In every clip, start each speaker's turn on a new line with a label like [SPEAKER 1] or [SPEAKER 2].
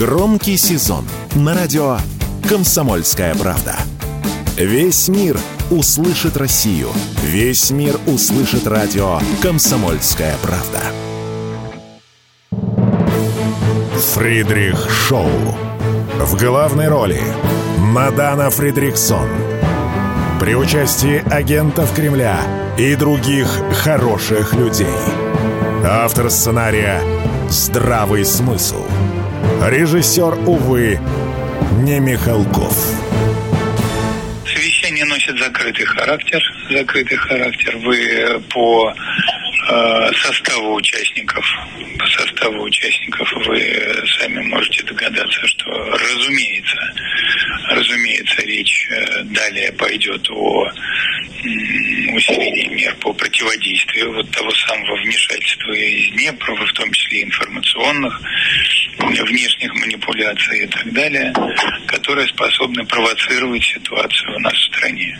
[SPEAKER 1] Громкий сезон на радио «Комсомольская правда». Весь мир услышит Россию. Весь мир услышит радио «Комсомольская правда». Фридрих Шоу. В главной роли Мадана Фридриксон. При участии агентов Кремля и других хороших людей. Автор сценария «Здравый смысл». Режиссер, увы, не Михалков.
[SPEAKER 2] Совещание носит закрытый характер. Закрытый характер. Вы по э, составу участников, по составу участников вы сами можете догадаться, что, разумеется, разумеется, речь э, далее пойдет о усилении мер по противодействию вот того самого вмешательства извне, в том числе информационных, внешних манипуляций и так далее, которые способны провоцировать ситуацию у нас в стране.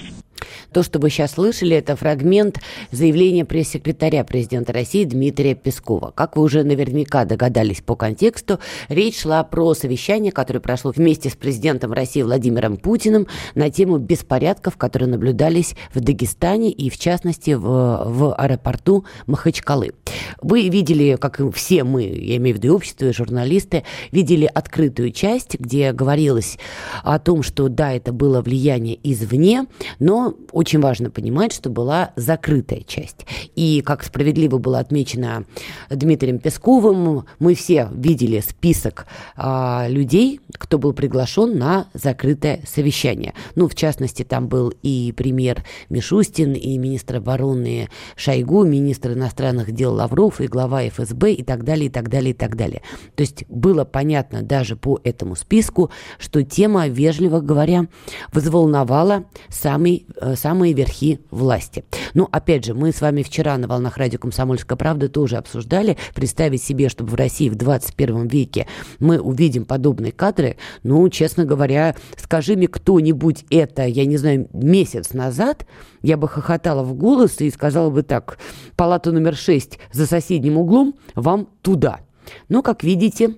[SPEAKER 3] То, что вы сейчас слышали, это фрагмент заявления пресс-секретаря президента России Дмитрия Пескова. Как вы уже наверняка догадались по контексту, речь шла про совещание, которое прошло вместе с президентом России Владимиром Путиным на тему беспорядков, которые наблюдались в Дагестане и, в частности, в, в аэропорту Махачкалы. Вы видели, как и все мы, я имею в виду и общество, и журналисты, видели открытую часть, где говорилось о том, что да, это было влияние извне, но очень важно понимать, что была закрытая часть. И, как справедливо было отмечено Дмитрием Песковым, мы все видели список а, людей, кто был приглашен на закрытое совещание. Ну, в частности, там был и премьер Мишустин, и министр обороны Шойгу, министр иностранных дел Лавров, и глава ФСБ, и так далее, и так далее, и так далее. То есть было понятно даже по этому списку, что тема, вежливо говоря, взволновала самый, самый самые верхи власти. Ну, опять же, мы с вами вчера на волнах радио «Комсомольская правда» тоже обсуждали, представить себе, чтобы в России в 21 веке мы увидим подобные кадры, ну, честно говоря, скажи мне кто-нибудь это, я не знаю, месяц назад, я бы хохотала в голос и сказала бы так, палата номер 6 за соседним углом, вам туда. Но, как видите,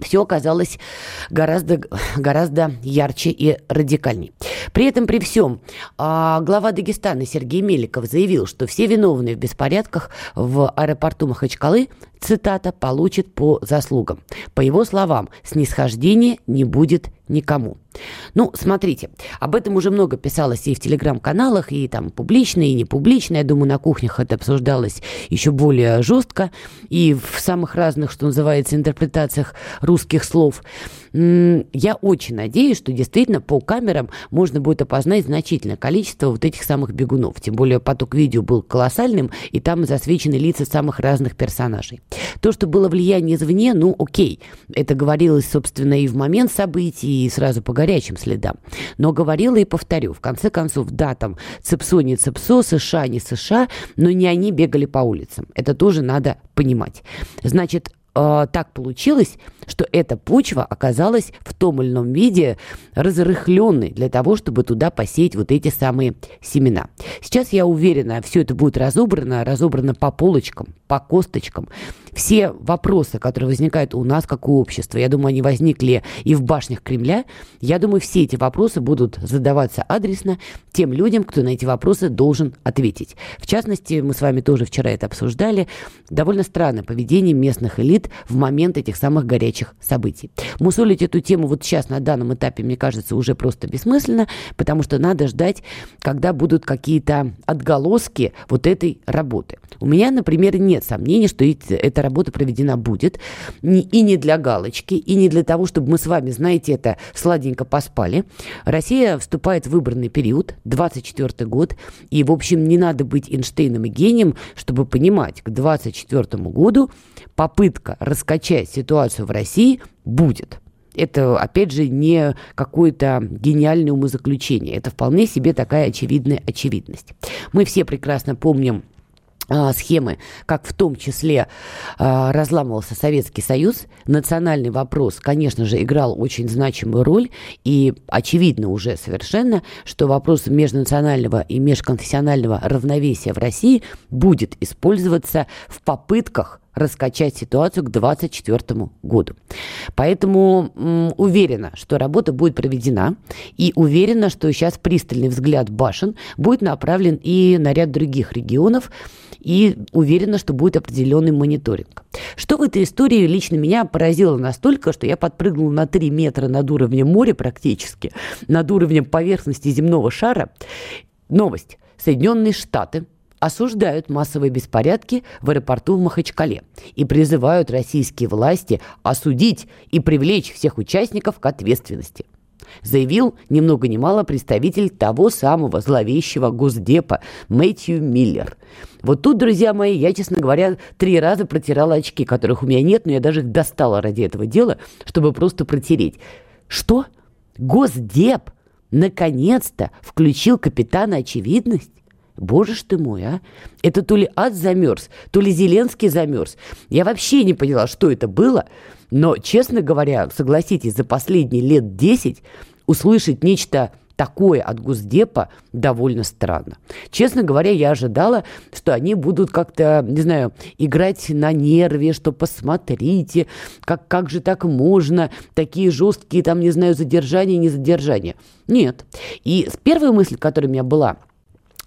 [SPEAKER 3] все оказалось гораздо, гораздо ярче и радикальней. При этом, при всем, а, глава Дагестана Сергей Меликов заявил, что все виновные в беспорядках в аэропорту Махачкалы цитата, получит по заслугам. По его словам, снисхождения не будет никому. Ну, смотрите, об этом уже много писалось и в телеграм-каналах, и там публично, и не публично. Я думаю, на кухнях это обсуждалось еще более жестко, и в самых разных, что называется, интерпретациях русских слов. Я очень надеюсь, что действительно по камерам можно будет опознать значительное количество вот этих самых бегунов. Тем более поток видео был колоссальным, и там засвечены лица самых разных персонажей. То, что было влияние извне, ну окей. Это говорилось, собственно, и в момент событий, и сразу по горячим следам. Но говорила и повторю, в конце концов, да, там ЦЕПСО не ЦЕПСО, США не США, но не они бегали по улицам. Это тоже надо понимать. Значит, э, так получилось, что эта почва оказалась в том или ином виде разрыхленной для того, чтобы туда посеять вот эти самые семена. Сейчас, я уверена, все это будет разобрано, разобрано по полочкам, по косточкам. Все вопросы, которые возникают у нас как у общества, я думаю, они возникли и в башнях Кремля. Я думаю, все эти вопросы будут задаваться адресно тем людям, кто на эти вопросы должен ответить. В частности, мы с вами тоже вчера это обсуждали, довольно странное поведение местных элит в момент этих самых горячих событий. Мусолить эту тему вот сейчас на данном этапе, мне кажется, уже просто бессмысленно, потому что надо ждать, когда будут какие-то отголоски вот этой работы. У меня, например, нет сомнений, что эта работа проведена будет. И не для галочки, и не для того, чтобы мы с вами, знаете, это сладенько поспали. Россия вступает в выбранный период, 24 год, и, в общем, не надо быть Эйнштейном и гением, чтобы понимать, к 24 году попытка раскачать ситуацию в России будет. Это, опять же, не какое-то гениальное умозаключение. Это вполне себе такая очевидная очевидность. Мы все прекрасно помним схемы, как в том числе а, разламывался Советский Союз. Национальный вопрос, конечно же, играл очень значимую роль, и очевидно уже совершенно, что вопрос межнационального и межконфессионального равновесия в России будет использоваться в попытках раскачать ситуацию к 2024 году. Поэтому м, уверена, что работа будет проведена, и уверена, что сейчас пристальный взгляд башен будет направлен и на ряд других регионов, и уверена, что будет определенный мониторинг. Что в этой истории лично меня поразило настолько, что я подпрыгнула на 3 метра над уровнем моря практически, над уровнем поверхности земного шара. Новость. Соединенные Штаты осуждают массовые беспорядки в аэропорту в Махачкале и призывают российские власти осудить и привлечь всех участников к ответственности – заявил ни много ни мало представитель того самого зловещего Госдепа Мэтью Миллер. Вот тут, друзья мои, я, честно говоря, три раза протирала очки, которых у меня нет, но я даже их достала ради этого дела, чтобы просто протереть. Что? Госдеп наконец-то включил капитана очевидность? Боже ж ты мой, а! Это то ли ад замерз, то ли Зеленский замерз. Я вообще не поняла, что это было. Но, честно говоря, согласитесь, за последние лет 10 услышать нечто такое от Госдепа довольно странно. Честно говоря, я ожидала, что они будут как-то, не знаю, играть на нерве, что посмотрите, как, как же так можно, такие жесткие там, не знаю, задержания, не задержания. Нет. И первая мысль, которая у меня была –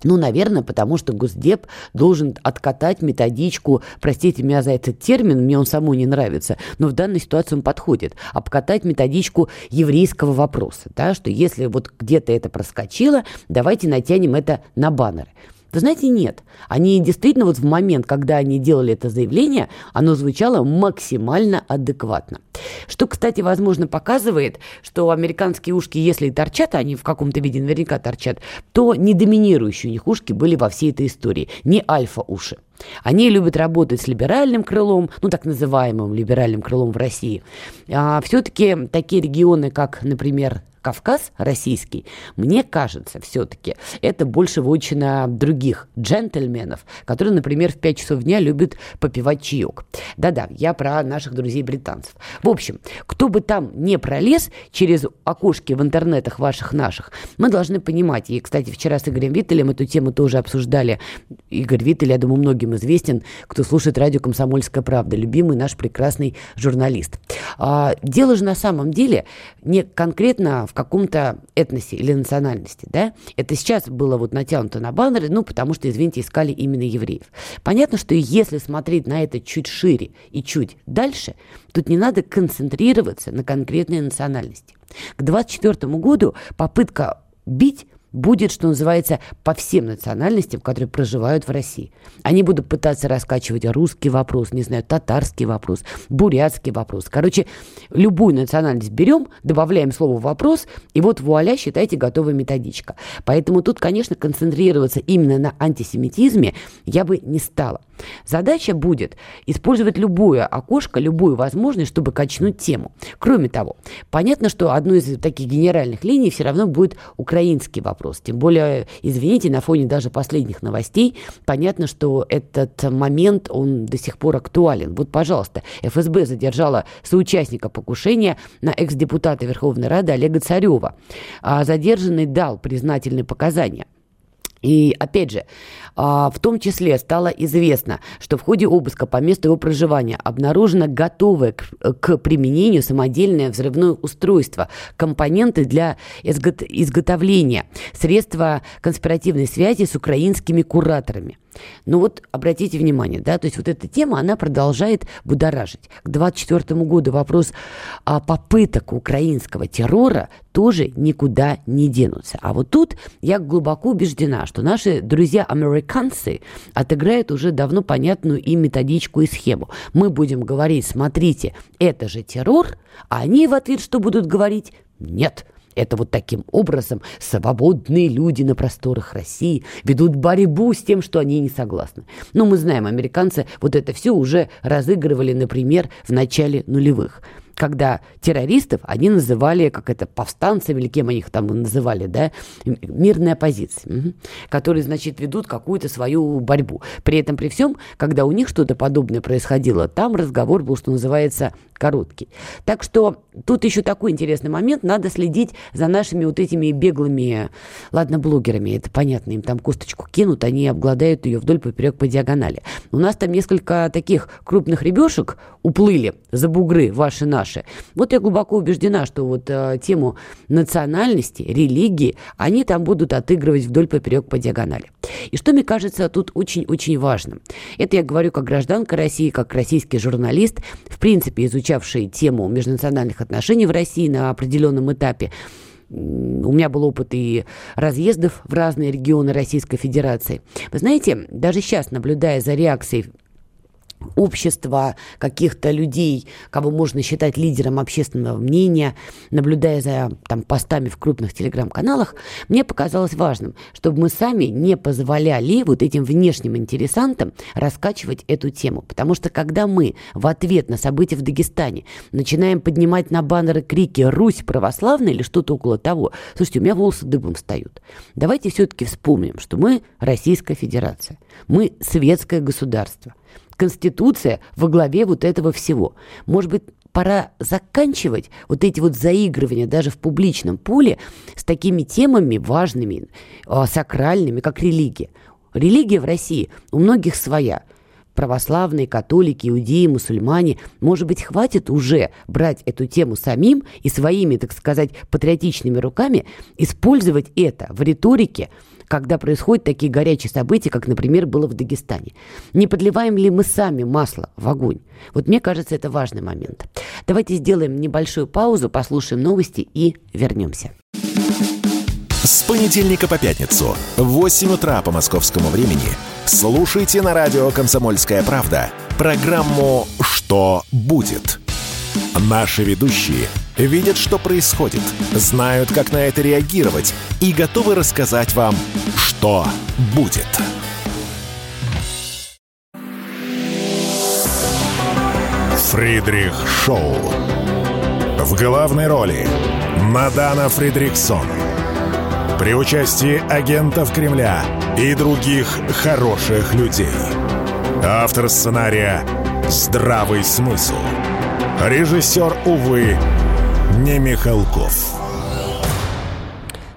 [SPEAKER 3] ну, наверное, потому что Госдеп должен откатать методичку, простите меня за этот термин, мне он самому не нравится, но в данной ситуации он подходит, обкатать методичку еврейского вопроса, да, что если вот где-то это проскочило, давайте натянем это на баннеры. Вы знаете, нет. Они действительно вот в момент, когда они делали это заявление, оно звучало максимально адекватно. Что, кстати, возможно, показывает, что американские ушки, если и торчат, они в каком-то виде наверняка торчат, то не доминирующие у них ушки были во всей этой истории, не альфа-уши. Они любят работать с либеральным крылом, ну так называемым либеральным крылом в России. А все-таки такие регионы, как, например, Кавказ российский, мне кажется, все-таки это больше вотчина других джентльменов, которые, например, в 5 часов дня любят попивать чаек. Да-да, я про наших друзей-британцев. В общем, кто бы там не пролез через окошки в интернетах ваших наших, мы должны понимать, и, кстати, вчера с Игорем Виттелем эту тему тоже обсуждали. Игорь Виттель, я думаю, многим известен, кто слушает радио «Комсомольская правда», любимый наш прекрасный журналист. А, дело же на самом деле не конкретно в каком-то этносе или национальности, да, это сейчас было вот натянуто на баннеры, ну, потому что, извините, искали именно евреев. Понятно, что если смотреть на это чуть шире и чуть дальше, тут не надо концентрироваться на конкретной национальности. К 2024 году попытка бить будет, что называется, по всем национальностям, которые проживают в России. Они будут пытаться раскачивать русский вопрос, не знаю, татарский вопрос, бурятский вопрос. Короче, любую национальность берем, добавляем слово «вопрос», и вот вуаля, считайте, готовая методичка. Поэтому тут, конечно, концентрироваться именно на антисемитизме я бы не стала. Задача будет использовать любое окошко, любую возможность, чтобы качнуть тему. Кроме того, понятно, что одной из таких генеральных линий все равно будет украинский вопрос. Тем более, извините, на фоне даже последних новостей понятно, что этот момент, он до сих пор актуален. Вот, пожалуйста, ФСБ задержала соучастника покушения на экс-депутата Верховной Рады Олега Царева. А задержанный дал признательные показания. И опять же, а, в том числе стало известно, что в ходе обыска по месту его проживания обнаружено готовое к, применению самодельное взрывное устройство, компоненты для изготовления, средства конспиративной связи с украинскими кураторами. Ну вот обратите внимание, да, то есть вот эта тема, она продолжает будоражить. К 2024 году вопрос о попыток украинского террора тоже никуда не денутся. А вот тут я глубоко убеждена, что наши друзья-американцы отыграют уже давно понятную им методичку и схему. Мы будем говорить, смотрите, это же террор, а они в ответ что будут говорить? Нет, это вот таким образом свободные люди на просторах России ведут борьбу с тем, что они не согласны. Но мы знаем, американцы вот это все уже разыгрывали, например, в начале нулевых. Когда террористов они называли, как это, повстанцами или кем они их там называли, да, мирная оппозиция, которые, значит, ведут какую-то свою борьбу. При этом, при всем, когда у них что-то подобное происходило, там разговор был, что называется, короткий. Так что тут еще такой интересный момент, надо следить за нашими вот этими беглыми, ладно, блогерами, это понятно, им там косточку кинут, они обгладают ее вдоль поперек по диагонали. У нас там несколько таких крупных ребешек уплыли за бугры ваши-наши. Вот я глубоко убеждена, что вот э, тему национальности, религии, они там будут отыгрывать вдоль поперек по диагонали. И что мне кажется тут очень-очень важным. Это я говорю как гражданка России, как российский журналист, в принципе, изучавший тему межнациональных отношений в России на определенном этапе у меня был опыт и разъездов в разные регионы Российской Федерации. Вы знаете, даже сейчас, наблюдая за реакцией общества, каких-то людей, кого можно считать лидером общественного мнения, наблюдая за там, постами в крупных телеграм-каналах, мне показалось важным, чтобы мы сами не позволяли вот этим внешним интересантам раскачивать эту тему. Потому что когда мы в ответ на события в Дагестане начинаем поднимать на баннеры крики «Русь православная» или что-то около того, слушайте, у меня волосы дыбом встают. Давайте все-таки вспомним, что мы Российская Федерация, мы светское государство. Конституция во главе вот этого всего. Может быть, пора заканчивать вот эти вот заигрывания даже в публичном поле с такими темами важными, а, сакральными, как религия. Религия в России у многих своя. Православные, католики, иудеи, мусульмане. Может быть, хватит уже брать эту тему самим и своими, так сказать, патриотичными руками использовать это в риторике, когда происходят такие горячие события, как, например, было в Дагестане. Не подливаем ли мы сами масло в огонь? Вот мне кажется, это важный момент. Давайте сделаем небольшую паузу, послушаем новости и вернемся.
[SPEAKER 1] С понедельника по пятницу в 8 утра по московскому времени слушайте на радио «Комсомольская правда» программу «Что будет?». Наши ведущие видят, что происходит, знают, как на это реагировать и готовы рассказать вам, что будет. Фридрих Шоу. В главной роли Мадана Фридриксон. При участии агентов Кремля и других хороших людей. Автор сценария «Здравый смысл». Режиссер, увы, не Михалков.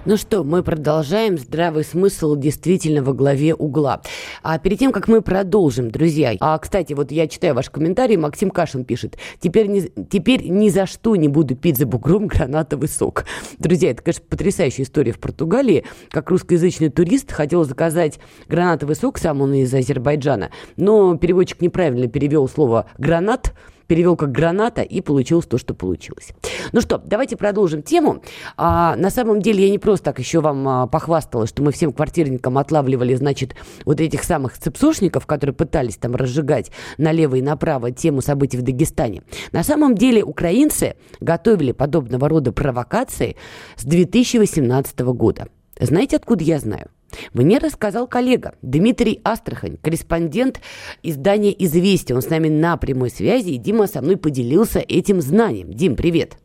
[SPEAKER 3] Ну что, мы продолжаем. Здравый смысл действительно во главе угла. А перед тем, как мы продолжим, друзья, а, кстати, вот я читаю ваш комментарий, Максим Кашин пишет, теперь ни, теперь ни за что не буду пить за бугром гранатовый сок. Друзья, это, конечно, потрясающая история в Португалии. Как русскоязычный турист хотел заказать гранатовый сок, сам он из Азербайджана, но переводчик неправильно перевел слово «гранат», перевел как граната, и получилось то, что получилось. Ну что, давайте продолжим тему. А, на самом деле я не просто так еще вам а, похвастала, что мы всем квартирникам отлавливали, значит, вот этих самых цепсошников, которые пытались там разжигать налево и направо тему событий в Дагестане. На самом деле украинцы готовили подобного рода провокации с 2018 года. Знаете, откуда я знаю? Мне рассказал коллега Дмитрий Астрахань, корреспондент издания «Известия». Он с нами на прямой связи, и Дима со мной поделился этим знанием. Дим, привет.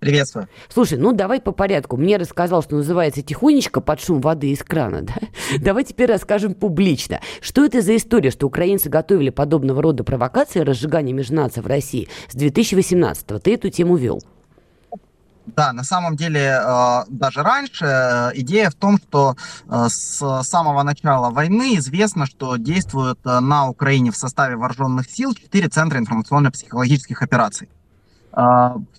[SPEAKER 4] Приветствую.
[SPEAKER 3] Слушай, ну давай по порядку. Мне рассказал, что называется тихонечко под шум воды из крана. Да? Давай теперь расскажем публично. Что это за история, что украинцы готовили подобного рода провокации разжигания межнаций в России с 2018-го? Ты эту тему вел.
[SPEAKER 4] Да, на самом деле э, даже раньше э, идея в том, что э, с самого начала войны известно, что действуют на Украине в составе вооруженных сил четыре центра информационно-психологических операций.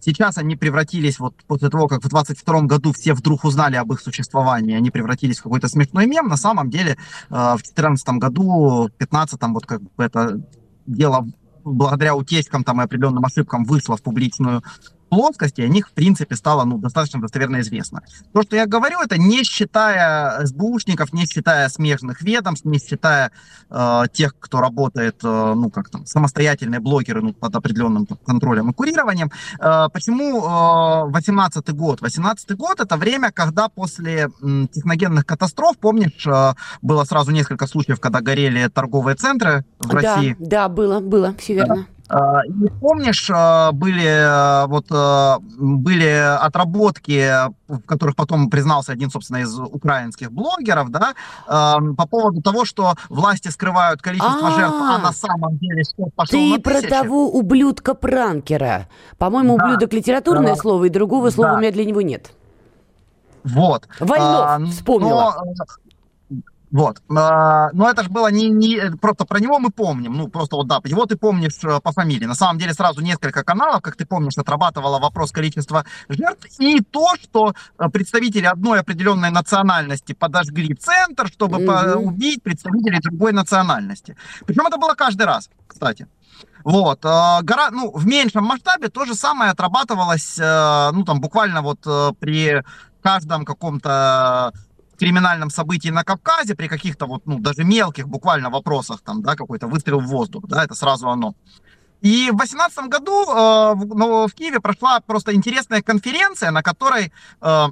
[SPEAKER 4] Сейчас они превратились, вот после того, как в 22 году все вдруг узнали об их существовании, они превратились в какой-то смешной мем. На самом деле в 2014 году, в 2015 вот как бы это дело благодаря утечкам там и определенным ошибкам вышло в публичную плоскости, о них, в принципе, стало ну, достаточно достоверно известно. То, что я говорю, это не считая СБУшников, не считая смежных ведомств, не считая э, тех, кто работает, э, ну, как там, самостоятельные блогеры ну, под определенным там, контролем и курированием. Э, почему э, 18 год? 18 год это время, когда после м, техногенных катастроф, помнишь, э, было сразу несколько случаев, когда горели торговые центры в
[SPEAKER 3] да,
[SPEAKER 4] России?
[SPEAKER 3] Да, было, было, все верно.
[SPEAKER 4] А, и помнишь, а, были а, вот были отработки, в которых потом признался один, собственно, из украинских блогеров, да, по поводу того, что власти скрывают количество А-а-а. жертв, а на самом деле счет пошел
[SPEAKER 3] Ты
[SPEAKER 4] на
[SPEAKER 3] про того ублюдка-пранкера. По-моему, да. ублюдок литературное да. слово, и другого слова да. у меня для него нет.
[SPEAKER 4] Вот.
[SPEAKER 3] Вольнов, а, вспомнила. Но,
[SPEAKER 4] вот. А, но это же было не, не... Просто про него мы помним. Ну, просто вот да, его ты помнишь э, по фамилии. На самом деле сразу несколько каналов, как ты помнишь, отрабатывало вопрос количества жертв. И то, что э, представители одной определенной национальности подожгли центр, чтобы mm-hmm. убить представителей другой национальности. Причем это было каждый раз, кстати. Вот. Э, гора, ну, в меньшем масштабе то же самое отрабатывалось, ну, там, буквально вот при каждом каком-то криминальном событии на Кавказе, при каких-то вот, ну, даже мелких буквально вопросах, там, да, какой-то выстрел в воздух, да, это сразу оно. И в 2018 году э, в, ну, в Киеве прошла просто интересная конференция, на которой, э,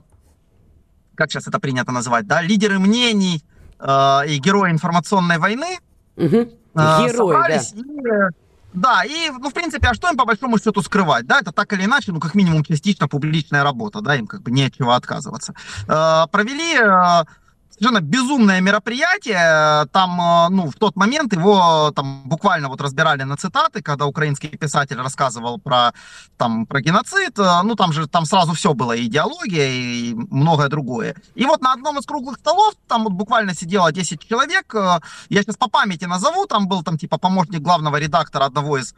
[SPEAKER 4] как сейчас это принято называть, да, лидеры мнений э, и герои информационной войны
[SPEAKER 3] угу. Герой, собрались да.
[SPEAKER 4] и да, и, ну, в принципе, а что им по большому счету скрывать? Да, это так или иначе, ну, как минимум, частично публичная работа, да, им как бы нечего отказываться. Э, провели э, совершенно безумное мероприятие. Там, э, ну, в тот момент его там буквально вот разбирали на цитаты, когда украинский писатель рассказывал про, там, про геноцид. Э, ну, там же там сразу все было, и идеология, и многое другое. И вот на одном из круглых столов там вот буквально сидело 10 человек. Э, я сейчас по памяти назову. Там был там типа помощник главного редактора одного из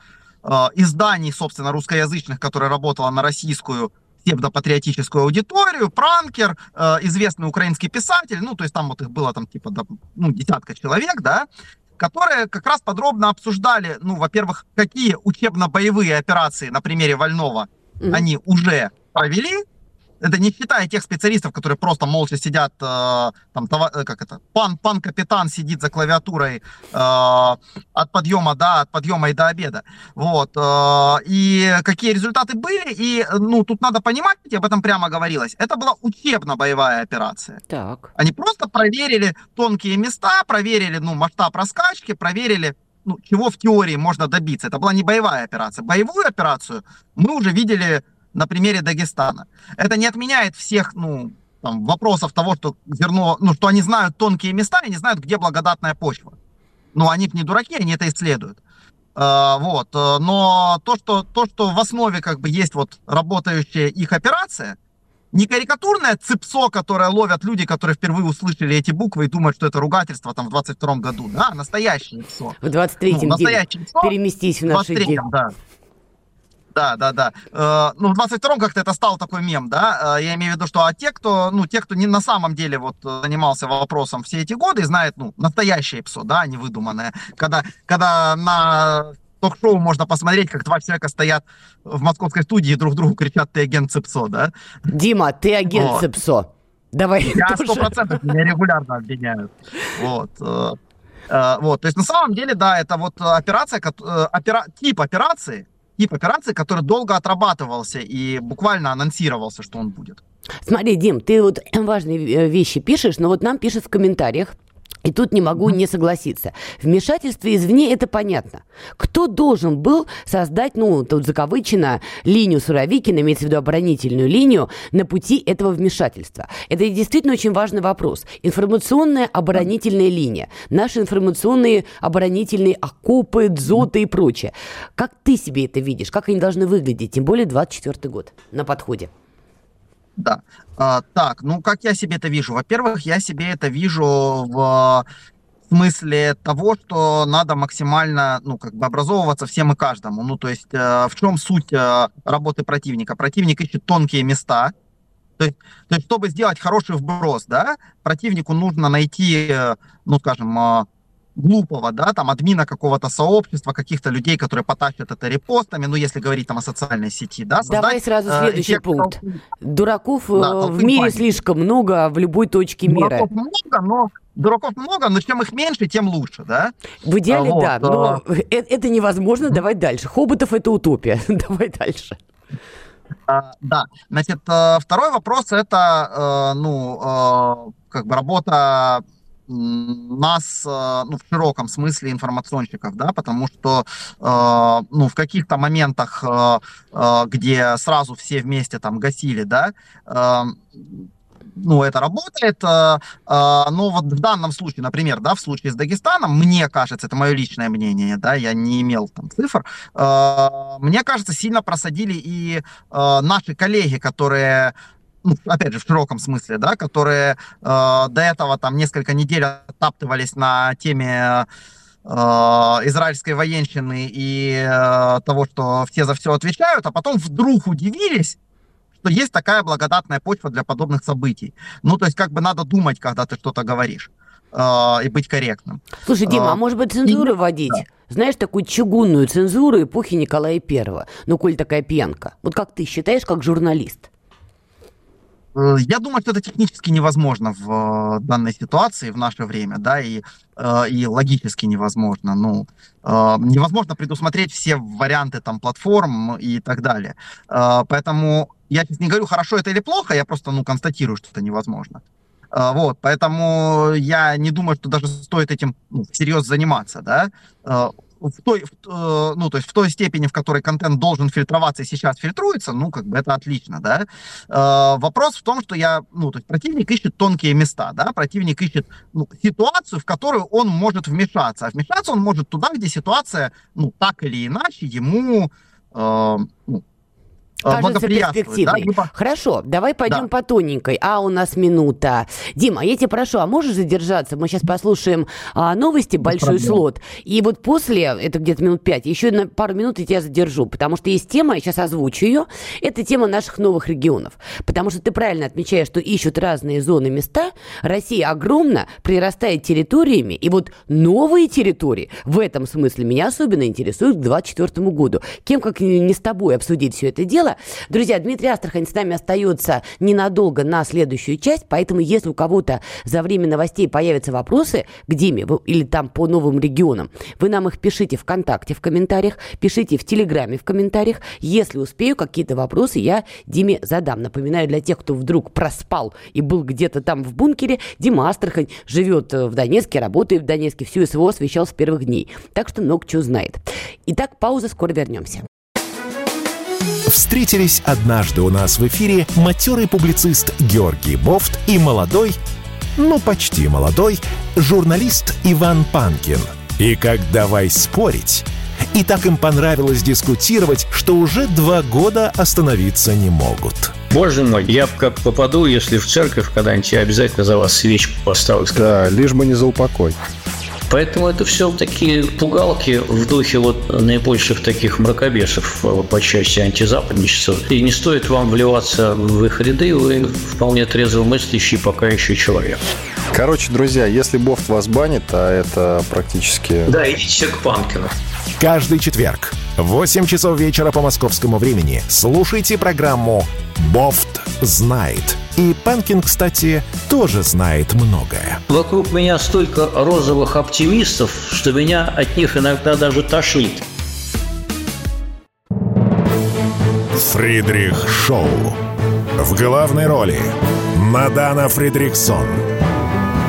[SPEAKER 4] изданий, собственно, русскоязычных, которая работала на российскую псевдопатриотическую аудиторию, пранкер, э, известный украинский писатель, ну, то есть там вот их было там типа, да, ну, десятка человек, да, которые как раз подробно обсуждали, ну, во-первых, какие учебно-боевые операции на примере Вольнова mm-hmm. они уже провели, это не считая тех специалистов, которые просто молча сидят, э, там, э, как это, пан, пан капитан сидит за клавиатурой э, от подъема, да, от подъема и до обеда. Вот. Э, и какие результаты были, и, ну, тут надо понимать, и об этом прямо говорилось, это была учебно-боевая операция.
[SPEAKER 3] Так.
[SPEAKER 4] Они просто проверили тонкие места, проверили, ну, масштаб раскачки, проверили ну, чего в теории можно добиться. Это была не боевая операция. Боевую операцию мы уже видели на примере Дагестана. Это не отменяет всех, ну, там, вопросов того, что зерно, ну, что они знают тонкие места и не знают, где благодатная почва. Но они не дураки, они это исследуют. Вот, э, но то что, то, что в основе как бы есть вот работающая их операция, не карикатурное цепсо, которое ловят люди, которые впервые услышали эти буквы и думают, что это ругательство там в 22 году, да, настоящее цепсо.
[SPEAKER 3] В 23-м ну, переместись в наши дни.
[SPEAKER 4] Да. Да, да, да. Э, ну, в 22-м как-то это стал такой мем, да. Э, я имею в виду, что а те, кто, ну, те, кто не на самом деле вот занимался вопросом все эти годы, знают, ну, настоящее ПСО, да, не выдуманное. Когда, когда на ток-шоу можно посмотреть, как два человека стоят в московской студии и друг другу кричат «ты агент ЦИПСО», да?
[SPEAKER 3] Дима, ты агент вот. ЦИПСО. Давай
[SPEAKER 4] Я сто процентов, меня регулярно обвиняют. Вот. Э, вот, то есть на самом деле, да, это вот операция, опера, тип операции, тип операции, который долго отрабатывался и буквально анонсировался, что он будет.
[SPEAKER 3] Смотри, Дим, ты вот важные вещи пишешь, но вот нам пишут в комментариях, и тут не могу не согласиться. Вмешательство извне – это понятно. Кто должен был создать, ну, тут закавычено, линию Суровикина, имеется в виду оборонительную линию, на пути этого вмешательства? Это действительно очень важный вопрос. Информационная оборонительная линия. Наши информационные оборонительные окопы, дзоты и прочее. Как ты себе это видишь? Как они должны выглядеть? Тем более 24 год на подходе.
[SPEAKER 4] Да. А, так, ну как я себе это вижу? Во-первых, я себе это вижу в смысле того, что надо максимально, ну, как бы образовываться всем и каждому. Ну, то есть, э, в чем суть э, работы противника? Противник ищет тонкие места. То есть, то есть, чтобы сделать хороший вброс, да, противнику нужно найти, э, ну, скажем, э, глупого, да, там, админа какого-то сообщества, каких-то людей, которые потащат это репостами, ну, если говорить там о социальной сети, да,
[SPEAKER 3] создать, Давай сразу э, следующий эффект, пункт. Дураков да, э, в мире паники. слишком много в любой точке
[SPEAKER 4] Дураков
[SPEAKER 3] мира.
[SPEAKER 4] много, но Дураков много, но чем их меньше, тем луше, да?
[SPEAKER 3] В идеале, вот, да, но а... это невозможно. Давай дальше. Хоботов – это утопия. Давай дальше.
[SPEAKER 4] А, да, значит, второй вопрос – это, ну, как бы работа нас, ну, в широком смысле информационщиков, да, потому что, ну, в каких-то моментах, где сразу все вместе там гасили, да, ну, это работает. Э, э, но вот в данном случае, например, да, в случае с Дагестаном, мне кажется, это мое личное мнение, да, я не имел там цифр, э, мне кажется, сильно просадили и наши коллеги, которые ну, опять же, в широком смысле, да, которые э, до этого там несколько недель оттаптывались на теме э, израильской военщины и э, того, что все за все отвечают, а потом вдруг удивились, что есть такая благодатная почва для подобных событий. Ну, то есть как бы надо думать, когда ты что-то говоришь э, и быть корректным.
[SPEAKER 3] Слушай, Дима, а, а может быть цензуру и... вводить? Да. Знаешь, такую чугунную цензуру эпохи Николая Первого. Ну, коль такая пьянка. Вот как ты считаешь, как журналист?
[SPEAKER 4] Э, я думаю, что это технически невозможно в э, данной ситуации, в наше время, да, и, э, и логически невозможно. Ну, невозможно предусмотреть все варианты там платформ и так далее. Поэтому я сейчас не говорю, хорошо это или плохо, я просто, ну, констатирую, что это невозможно. Вот, поэтому я не думаю, что даже стоит этим ну, всерьез заниматься, да. В той, в, э, ну, то есть в той степени, в которой контент должен фильтроваться и сейчас фильтруется, ну, как бы это отлично, да. Э, вопрос в том, что я, ну, то есть противник ищет тонкие места, да, противник ищет ну, ситуацию, в которую он может вмешаться, а вмешаться он может туда, где ситуация, ну, так или иначе ему э, ну,
[SPEAKER 3] кажется перспективной. Да? Хорошо, давай пойдем да. по тоненькой. А у нас минута. Дима, я тебя прошу, а можешь задержаться? Мы сейчас послушаем а, новости, большой Проблем. слот. И вот после, это где-то минут пять, еще на пару минут я тебя задержу, потому что есть тема, я сейчас озвучу ее. Это тема наших новых регионов. Потому что ты правильно отмечаешь, что ищут разные зоны, места. Россия огромна, прирастает территориями, и вот новые территории в этом смысле меня особенно интересуют к 2024 году. Кем, как не с тобой обсудить все это дело, было. Друзья, Дмитрий Астрахань с нами остается ненадолго на следующую часть, поэтому если у кого-то за время новостей появятся вопросы к Диме или там по новым регионам, вы нам их пишите ВКонтакте в комментариях, пишите в Телеграме в комментариях. Если успею, какие-то вопросы я Диме задам. Напоминаю, для тех, кто вдруг проспал и был где-то там в бункере, Дима Астрахань живет в Донецке, работает в Донецке, всю СВО освещал с первых дней. Так что много чего знает. Итак, пауза, скоро вернемся.
[SPEAKER 1] Встретились однажды у нас в эфире матерый публицист Георгий Бофт и молодой, ну почти молодой, журналист Иван Панкин. И как давай спорить, и так им понравилось дискутировать, что уже два года остановиться не могут.
[SPEAKER 5] Боже мой, я как попаду, если в церковь когда-нибудь, я обязательно за вас свечку поставлю.
[SPEAKER 6] Да, лишь бы не за упокой.
[SPEAKER 5] Поэтому это все такие пугалки в духе вот наибольших таких мракобесов по части антизападничества. И не стоит вам вливаться в их ряды, вы вполне трезво мыслящий пока еще человек.
[SPEAKER 6] Короче, друзья, если Бофт вас банит, а это практически...
[SPEAKER 5] Да, идите к Панкину.
[SPEAKER 1] Каждый четверг в 8 часов вечера по московскому времени слушайте программу «Бофт знает». И Панкин, кстати, тоже знает многое.
[SPEAKER 5] Вокруг меня столько розовых оптимистов, что меня от них иногда даже тошнит.
[SPEAKER 1] Фридрих Шоу. В главной роли Мадана Фридриксон.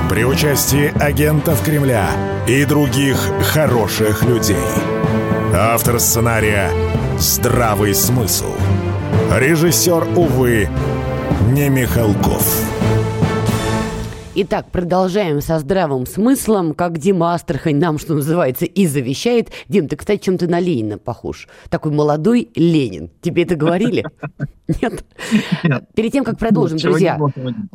[SPEAKER 1] При участии агентов Кремля и других хороших людей. Автор сценария «Здравый смысл». Режиссер, увы, не Михалков.
[SPEAKER 3] Итак, продолжаем со здравым смыслом, как Дима Астрахань нам, что называется, и завещает. Дим, ты, кстати, чем-то на Ленина похож. Такой молодой Ленин. Тебе это говорили? Нет? Перед тем, как продолжим, друзья,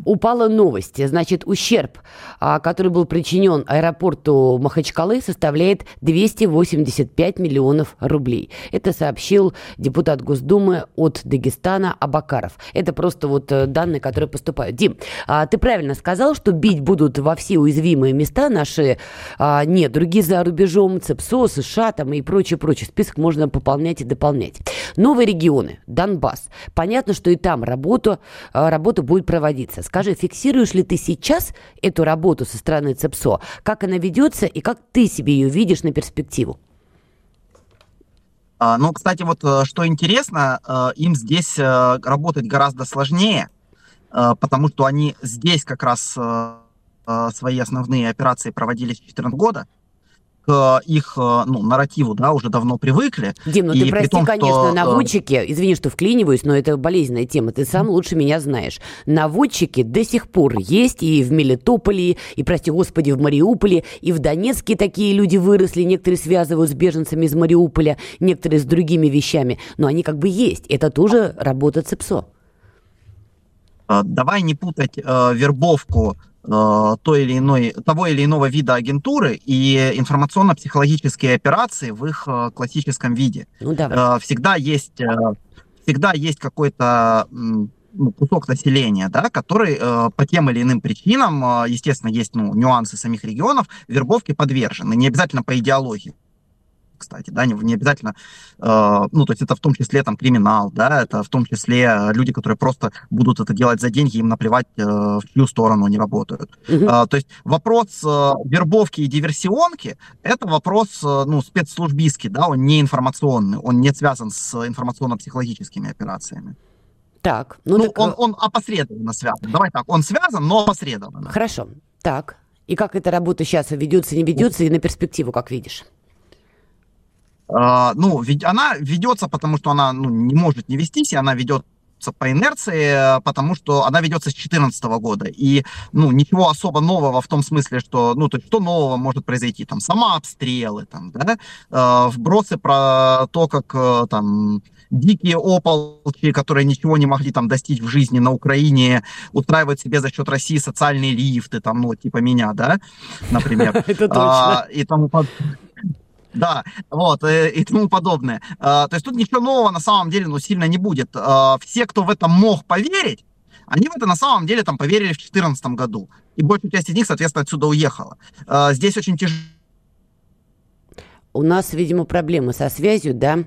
[SPEAKER 3] упала новость. Значит, ущерб, а, который был причинен аэропорту Махачкалы, составляет 285 миллионов рублей. Это сообщил депутат Госдумы от Дагестана Абакаров. Это просто вот э, данные, которые поступают. Дим, а, ты правильно сказал, что бить будут во все уязвимые места наши а, недруги за рубежом, ЦЕПСО, США там и прочее, прочее. Список можно пополнять и дополнять. Новые регионы, Донбасс. Понятно, что и там работа, а, работа будет проводиться. Скажи, фиксируешь ли ты сейчас эту работу со стороны ЦЕПСО? Как она ведется и как ты себе ее видишь на перспективу?
[SPEAKER 4] А, ну, кстати, вот э, что интересно, э, им здесь э, работать гораздо сложнее, потому что они здесь как раз свои основные операции проводились с 2014 года, к их ну, нарративу, да, уже давно привыкли.
[SPEAKER 3] Дим, ну и ты прости, том, конечно, что... наводчики, извини, что вклиниваюсь, но это болезненная тема, ты сам лучше меня знаешь. Наводчики до сих пор есть и в Мелитополе, и, прости господи, в Мариуполе, и в Донецке такие люди выросли, некоторые связывают с беженцами из Мариуполя, некоторые с другими вещами, но они как бы есть. Это тоже работа ЦЕПСО.
[SPEAKER 4] Давай не путать э, вербовку Э, той или иной, того или иного вида агентуры и информационно-психологические операции в их э, классическом виде. Ну. Э, всегда есть, всегда есть какой-то ну, кусок населения, да, который э, по тем или иным причинам, э, естественно, есть ну, нюансы самих регионов, вербовке подвержены, не обязательно по идеологии кстати, да, не, не обязательно, э, ну, то есть это в том числе там криминал, да, это в том числе люди, которые просто будут это делать за деньги, им наплевать, э, в чью сторону они работают. Mm-hmm. Э, то есть вопрос э, вербовки и диверсионки, это вопрос, э, ну, спецслужбистский, да, он не информационный, он не связан с информационно-психологическими операциями.
[SPEAKER 3] Так,
[SPEAKER 4] ну, ну так... он, он опосредованно связан. Давай так, он связан, но опосредованно.
[SPEAKER 3] Хорошо, так. И как эта работа сейчас ведется, не ведется, и на перспективу, как видишь?
[SPEAKER 4] А, ну, она ведется, потому что она ну, не может не вестись, и она ведется по инерции, потому что она ведется с 2014 года. И, ну, ничего особо нового в том смысле, что, ну, то есть, что нового может произойти? Там, сама обстрелы, там, да, э, вбросы про то, как, э, там, дикие ополчи, которые ничего не могли там достичь в жизни на Украине, устраивают себе за счет России социальные лифты, там, ну, типа меня, да, например.
[SPEAKER 3] Это точно.
[SPEAKER 4] И тому да, вот, и, э, и тому подобное. А, то есть тут ничего нового на самом деле, ну, сильно не будет. А, все, кто в это мог поверить, они в это на самом деле там поверили в 2014 году. И большая часть из них, соответственно, отсюда уехала. А, здесь очень тяжело.
[SPEAKER 3] У нас, видимо, проблемы со связью, да?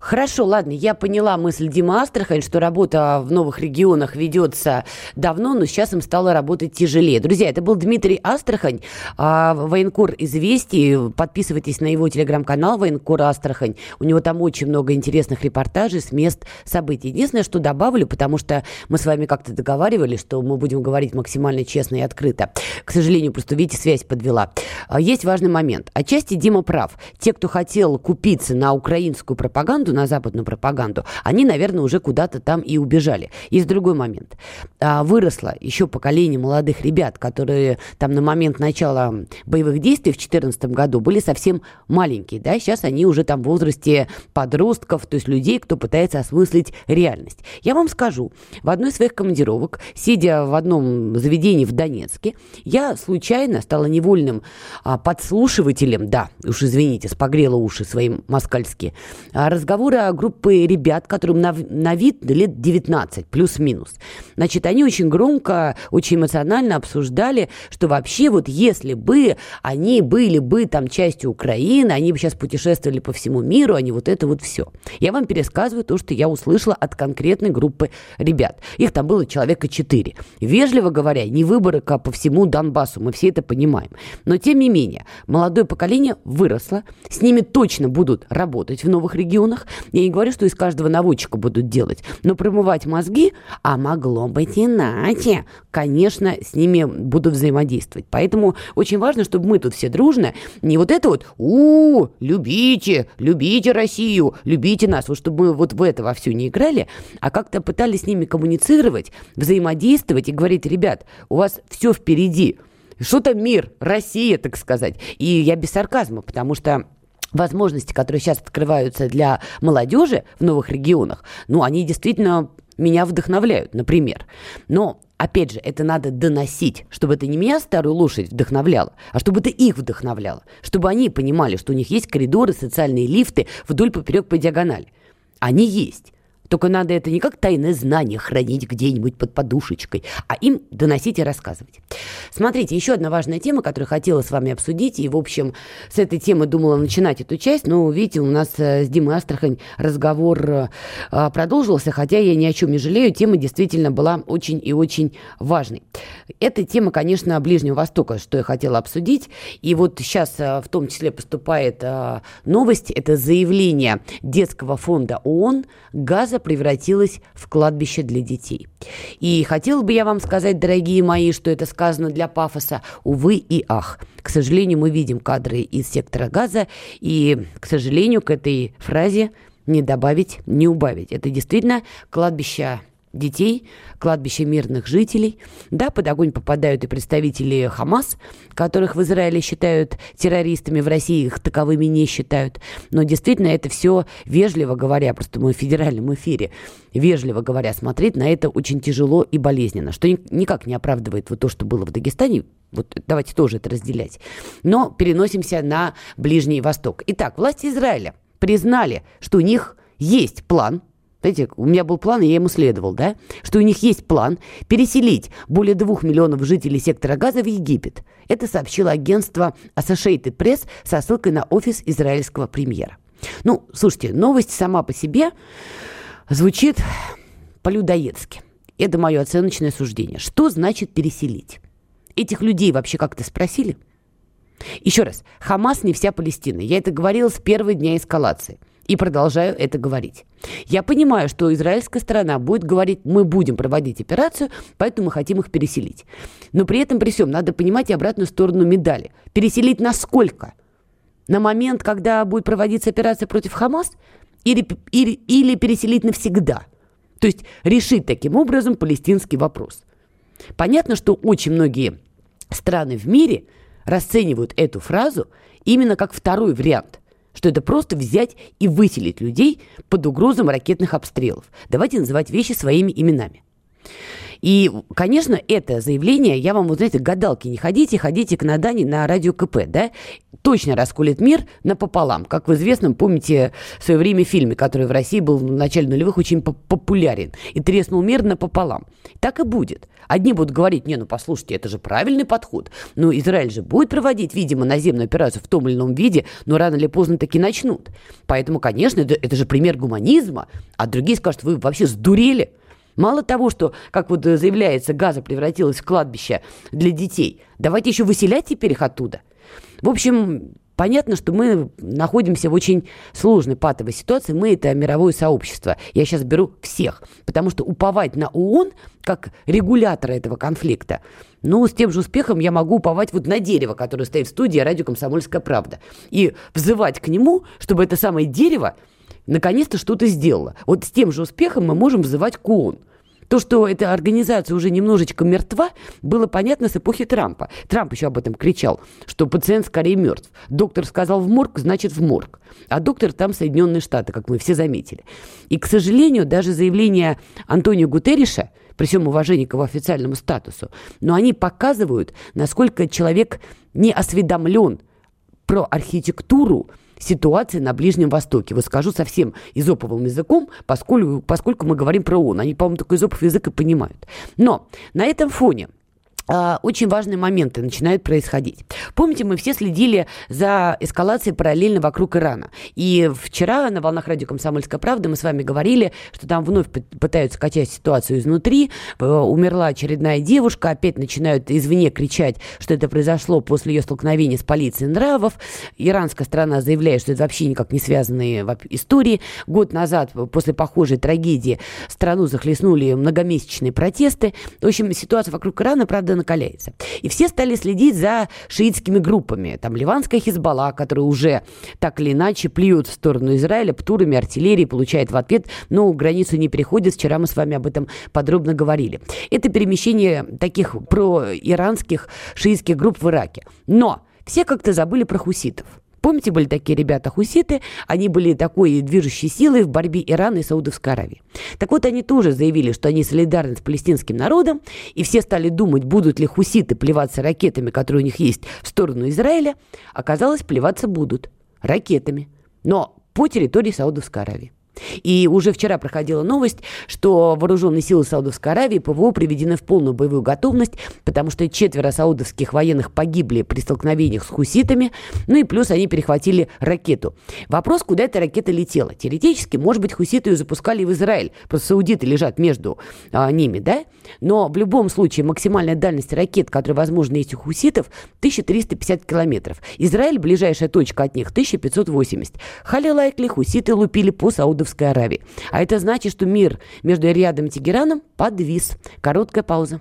[SPEAKER 3] Хорошо, ладно, я поняла мысль Дима Астрахань, что работа в новых регионах ведется давно, но сейчас им стало работать тяжелее. Друзья, это был Дмитрий Астрахань, а, военкор известий. Подписывайтесь на его телеграм-канал «Военкор Астрахань». У него там очень много интересных репортажей с мест событий. Единственное, что добавлю, потому что мы с вами как-то договаривались, что мы будем говорить максимально честно и открыто. К сожалению, просто, видите, связь подвела. А, есть важный момент. Отчасти Дима прав. Те, кто хотел купиться на украинскую пропаганду, пропаганду, на западную пропаганду, они, наверное, уже куда-то там и убежали. Есть другой момент. А, выросло еще поколение молодых ребят, которые там на момент начала боевых действий в 2014 году были совсем маленькие, да, сейчас они уже там в возрасте подростков, то есть людей, кто пытается осмыслить реальность. Я вам скажу, в одной из своих командировок, сидя в одном заведении в Донецке, я случайно стала невольным а, подслушивателем, да, уж извините, спогрела уши своим москальски, а, разговор разговоры группы ребят, которым на, на вид лет 19, плюс-минус. Значит, они очень громко, очень эмоционально обсуждали, что вообще вот если бы они были бы там частью Украины, они бы сейчас путешествовали по всему миру, они вот это вот все. Я вам пересказываю то, что я услышала от конкретной группы ребят. Их там было человека четыре. Вежливо говоря, не выборы а по всему Донбассу, мы все это понимаем. Но тем не менее, молодое поколение выросло, с ними точно будут работать в новых регионах, я не говорю, что из каждого наводчика будут делать, но промывать мозги, а могло быть иначе, конечно, с ними буду взаимодействовать. Поэтому очень важно, чтобы мы тут все дружно, не вот это вот, у, любите, любите Россию, любите нас, вот чтобы мы вот в это во все не играли, а как-то пытались с ними коммуницировать, взаимодействовать и говорить, ребят, у вас все впереди, что то мир, Россия, так сказать. И я без сарказма, потому что возможности, которые сейчас открываются для молодежи в новых регионах, ну, они действительно меня вдохновляют, например. Но Опять же, это надо доносить, чтобы это не меня, старую лошадь, вдохновляло, а чтобы это их вдохновляло, чтобы они понимали, что у них есть коридоры, социальные лифты вдоль, поперек, по диагонали. Они есть. Только надо это не как тайное знание хранить где-нибудь под подушечкой, а им доносить и рассказывать. Смотрите, еще одна важная тема, которую хотела с вами обсудить, и, в общем, с этой темы думала начинать эту часть, но, видите, у нас э, с Димой Астрахань разговор э, а, продолжился, хотя я ни о чем не жалею, тема действительно была очень и очень важной. Эта тема, конечно, Ближнего Востока, что я хотела обсудить, и вот сейчас э, в том числе поступает новость, это заявление детского фонда ООН газа превратилась в кладбище для детей. И хотела бы я вам сказать, дорогие мои, что это сказано для пафоса, увы и ах. К сожалению, мы видим кадры из сектора газа, и, к сожалению, к этой фразе не добавить, не убавить. Это действительно кладбище детей, кладбище мирных жителей. Да, под огонь попадают и представители Хамас, которых в Израиле считают террористами, в России их таковыми не считают. Но действительно это все, вежливо говоря, просто мы в федеральном эфире, вежливо говоря, смотреть на это очень тяжело и болезненно, что никак не оправдывает вот то, что было в Дагестане, вот давайте тоже это разделять. Но переносимся на Ближний Восток. Итак, власти Израиля признали, что у них есть план – знаете, у меня был план, и я ему следовал, да, что у них есть план переселить более двух миллионов жителей сектора газа в Египет. Это сообщило агентство Associated Press со ссылкой на офис израильского премьера. Ну, слушайте, новость сама по себе звучит по-людоедски. Это мое оценочное суждение. Что значит переселить? Этих людей вообще как-то спросили? Еще раз, Хамас не вся Палестина. Я это говорила с первого дня эскалации – и продолжаю это говорить. Я понимаю, что израильская сторона будет говорить, мы будем проводить операцию, поэтому мы хотим их переселить. Но при этом, при всем, надо понимать и обратную сторону медали. Переселить насколько? На момент, когда будет проводиться операция против Хамас? Или, или, или переселить навсегда? То есть решить таким образом палестинский вопрос. Понятно, что очень многие страны в мире расценивают эту фразу именно как второй вариант что это просто взять и выселить людей под угрозом ракетных обстрелов. Давайте называть вещи своими именами. И, конечно, это заявление, я вам, вот знаете, гадалки не ходите, ходите к Надане на радио КП, да, точно расколет мир напополам, как в известном, помните, в свое время фильме, который в России был в начале нулевых очень популярен, и треснул мир напополам. Так и будет. Одни будут говорить, не, ну послушайте, это же правильный подход. Ну, Израиль же будет проводить, видимо, наземную операцию в том или ином виде, но рано или поздно таки начнут. Поэтому, конечно, это, это же пример гуманизма, а другие скажут, вы вообще сдурели. Мало того, что, как вот заявляется, газа превратилась в кладбище для детей, давайте еще выселять теперь их оттуда. В общем, понятно, что мы находимся в очень сложной патовой ситуации. Мы это мировое сообщество. Я сейчас беру всех. Потому что уповать на ООН как регулятора этого конфликта, ну, с тем же успехом я могу уповать вот на дерево, которое стоит в студии радио «Комсомольская правда». И взывать к нему, чтобы это самое дерево наконец-то что-то сделала. Вот с тем же успехом мы можем взывать к ООН. То, что эта организация уже немножечко мертва, было понятно с эпохи Трампа. Трамп еще об этом кричал, что пациент скорее мертв. Доктор сказал в морг, значит в морг. А доктор там Соединенные Штаты, как мы все заметили. И, к сожалению, даже заявление Антонио Гутерриша, при всем уважении к его официальному статусу, но они показывают, насколько человек не осведомлен про архитектуру ситуации на Ближнем Востоке. Вот скажу совсем изоповым языком, поскольку, поскольку мы говорим про ООН. Они, по-моему, такой изопов язык и понимают. Но на этом фоне очень важные моменты начинают происходить. Помните, мы все следили за эскалацией параллельно вокруг Ирана. И вчера на волнах радио «Комсомольская правда» мы с вами говорили, что там вновь пытаются качать ситуацию изнутри. Э, умерла очередная девушка, опять начинают извне кричать, что это произошло после ее столкновения с полицией нравов. Иранская страна заявляет, что это вообще никак не связанные истории. Год назад, после похожей трагедии, страну захлестнули многомесячные протесты. В общем, ситуация вокруг Ирана, правда, накаляется. И все стали следить за шиитскими группами. Там ливанская Хизбалла, которая уже так или иначе плюет в сторону Израиля птурами артиллерии, получает в ответ, но границу не переходит. Вчера мы с вами об этом подробно говорили. Это перемещение таких проиранских шиитских групп в Ираке. Но все как-то забыли про хуситов. Помните, были такие ребята хуситы, они были такой движущей силой в борьбе Ирана и Саудовской Аравии. Так вот, они тоже заявили, что они солидарны с палестинским народом, и все стали думать, будут ли хуситы плеваться ракетами, которые у них есть, в сторону Израиля. Оказалось, плеваться будут ракетами, но по территории Саудовской Аравии. И уже вчера проходила новость, что вооруженные силы Саудовской Аравии ПВО приведены в полную боевую готовность, потому что четверо саудовских военных погибли при столкновениях с хуситами, ну и плюс они перехватили ракету. Вопрос, куда эта ракета летела. Теоретически, может быть, хуситы ее запускали в Израиль, просто саудиты лежат между а, ними, да? Но в любом случае максимальная дальность ракет, которая возможна есть у хуситов, 1350 километров. Израиль, ближайшая точка от них, 1580. Хали лайкли, хуситы лупили по Саудовской Саудовской Аравии. А это значит, что мир между Риадом и Тегераном подвис. Короткая пауза.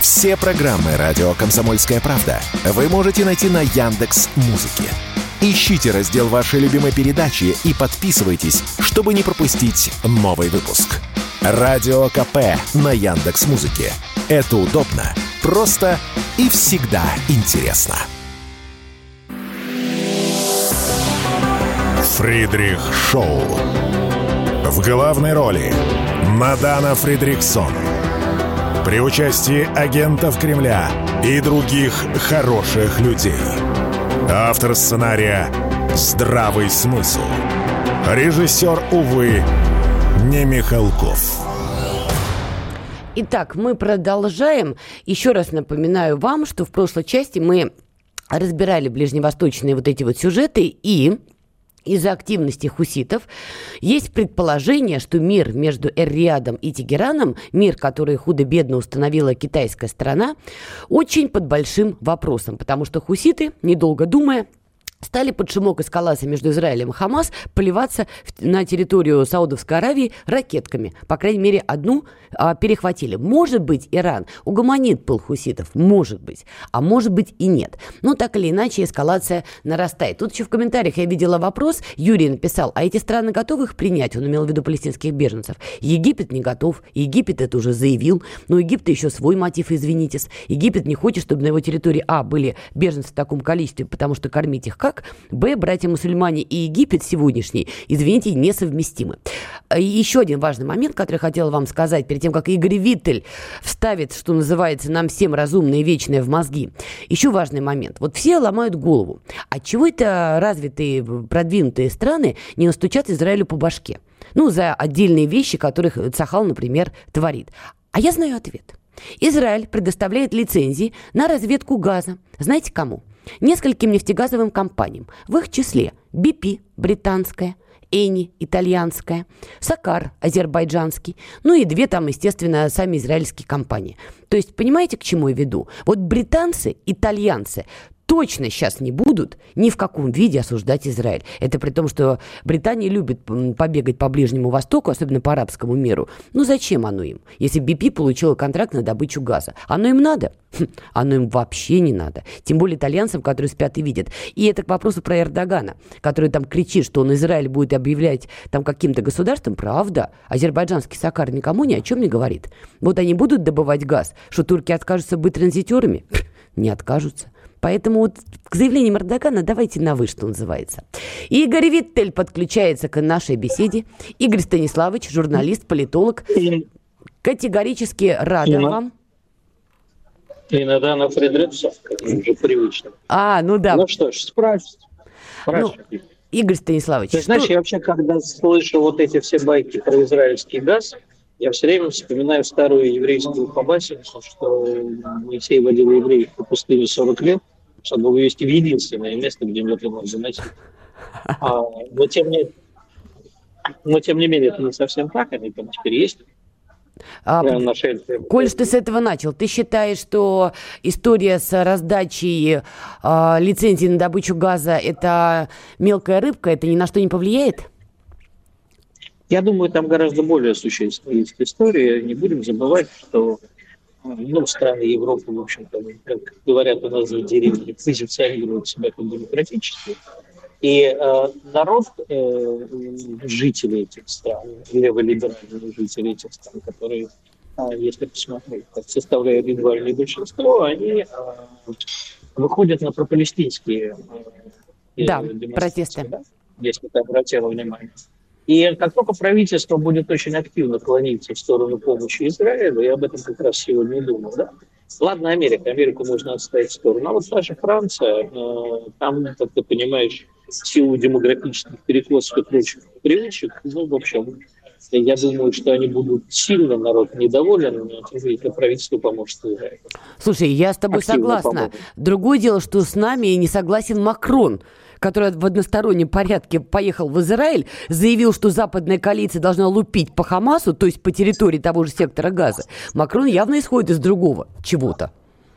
[SPEAKER 1] Все программы радио Комсомольская правда вы можете найти на Яндекс Музыке. Ищите раздел вашей любимой передачи и подписывайтесь, чтобы не пропустить новый выпуск. Радио КП на Яндекс Музыке. Это удобно, просто и всегда интересно. Фридрих Шоу. В главной роли Мадана Фридриксон. При участии агентов Кремля и других хороших людей. Автор сценария «Здравый смысл». Режиссер, увы, не Михалков.
[SPEAKER 3] Итак, мы продолжаем. Еще раз напоминаю вам, что в прошлой части мы разбирали ближневосточные вот эти вот сюжеты и из-за активности хуситов. Есть предположение, что мир между Эр-Риадом и Тегераном, мир, который худо-бедно установила китайская страна, очень под большим вопросом, потому что хуситы, недолго думая, стали под шумок эскалации между Израилем и Хамас поливаться на территорию Саудовской Аравии ракетками. По крайней мере, одну а, перехватили. Может быть, Иран угомонит пыл хуситов, может быть, а может быть и нет. Но так или иначе эскалация нарастает. Тут еще в комментариях я видела вопрос, Юрий написал, а эти страны готовы их принять? Он имел в виду палестинских беженцев. Египет не готов, Египет это уже заявил, но Египет еще свой мотив, извинитесь. Египет не хочет, чтобы на его территории, а, были беженцы в таком количестве, потому что кормить их как, б, братья-мусульмане и Египет сегодняшний, извините, несовместимы. И еще один важный момент, который хотела вам сказать, перед тем, как Игорь Виттель вставит, что называется, нам всем разумное и вечное в мозги. Еще важный момент. Вот все ломают голову. А чего это развитые, продвинутые страны не настучат Израилю по башке? Ну, за отдельные вещи, которых Цахал, например, творит. А я знаю ответ. Израиль предоставляет лицензии на разведку газа. Знаете кому? Нескольким нефтегазовым компаниям, в их числе BP британская, Эни итальянская, Сакар азербайджанский, ну и две там, естественно, сами израильские компании. То есть, понимаете, к чему я веду? Вот британцы, итальянцы точно сейчас не будут ни в каком виде осуждать Израиль. Это при том, что Британия любит побегать по Ближнему Востоку, особенно по арабскому миру. Ну зачем оно им, если BP получила контракт на добычу газа? Оно им надо? Хм, оно им вообще не надо. Тем более итальянцам, которые спят и видят. И это к вопросу про Эрдогана, который там кричит, что он Израиль будет объявлять там каким-то государством. Правда. Азербайджанский Сакар никому ни о чем не говорит. Вот они будут добывать газ, что турки откажутся быть транзитерами? Не откажутся. Поэтому вот к заявлению Эрдогана давайте на «вы», что называется. Игорь Виттель подключается к нашей беседе. Игорь Станиславович, журналист, политолог. Категорически рада вам.
[SPEAKER 5] Иногда на Фредриксон, как уже привычно.
[SPEAKER 3] А, ну да.
[SPEAKER 5] Ну что ж, справься.
[SPEAKER 3] Ну, Игорь Станиславович,
[SPEAKER 5] Ты знаешь,
[SPEAKER 3] что-
[SPEAKER 5] я вообще, когда слышу вот эти все байки про израильский газ, я все время вспоминаю старую еврейскую побасенку, что Моисей водил евреев по пустыне 40 лет, чтобы вывести в единственное место, где и мог заносить. А, но, тем не, но тем не менее, это не совсем так, они там теперь есть.
[SPEAKER 3] а. Коль, ты с этого начал, ты считаешь, что история с раздачей а, лицензии на добычу газа – это мелкая рыбка, это ни на что не повлияет?
[SPEAKER 5] Я думаю, там гораздо более существенная есть история. Не будем забывать, что ну, страны Европы, в общем-то, как говорят у нас в деревне, позиционируют себя как демократически. И э, народ, э, жители этих стран, леволиберальные жители этих стран, которые, э, если посмотреть, как составляют едва большинство, они э, выходят на пропалестинские э,
[SPEAKER 3] Да, протесты.
[SPEAKER 5] да, если ты обратила внимание. И как только правительство будет очень активно клониться в сторону помощи Израилю, я об этом как раз сегодня и думал, да? Ладно, Америка, Америку можно отставить в сторону, а вот та же Франция, э, там, как ты понимаешь, в силу демографических перекосов и прочих привычек, ну, в общем, я думаю, что они будут сильно, народ недоволен, если правительство поможет Израилю.
[SPEAKER 3] Слушай, я с тобой
[SPEAKER 5] Активно
[SPEAKER 3] согласна.
[SPEAKER 5] помогут.
[SPEAKER 3] Другое дело, что с нами не согласен Макрон, который в одностороннем порядке поехал в Израиль, заявил, что западная коалиция должна лупить по Хамасу, то есть по территории того же сектора газа. Макрон явно исходит из другого чего-то.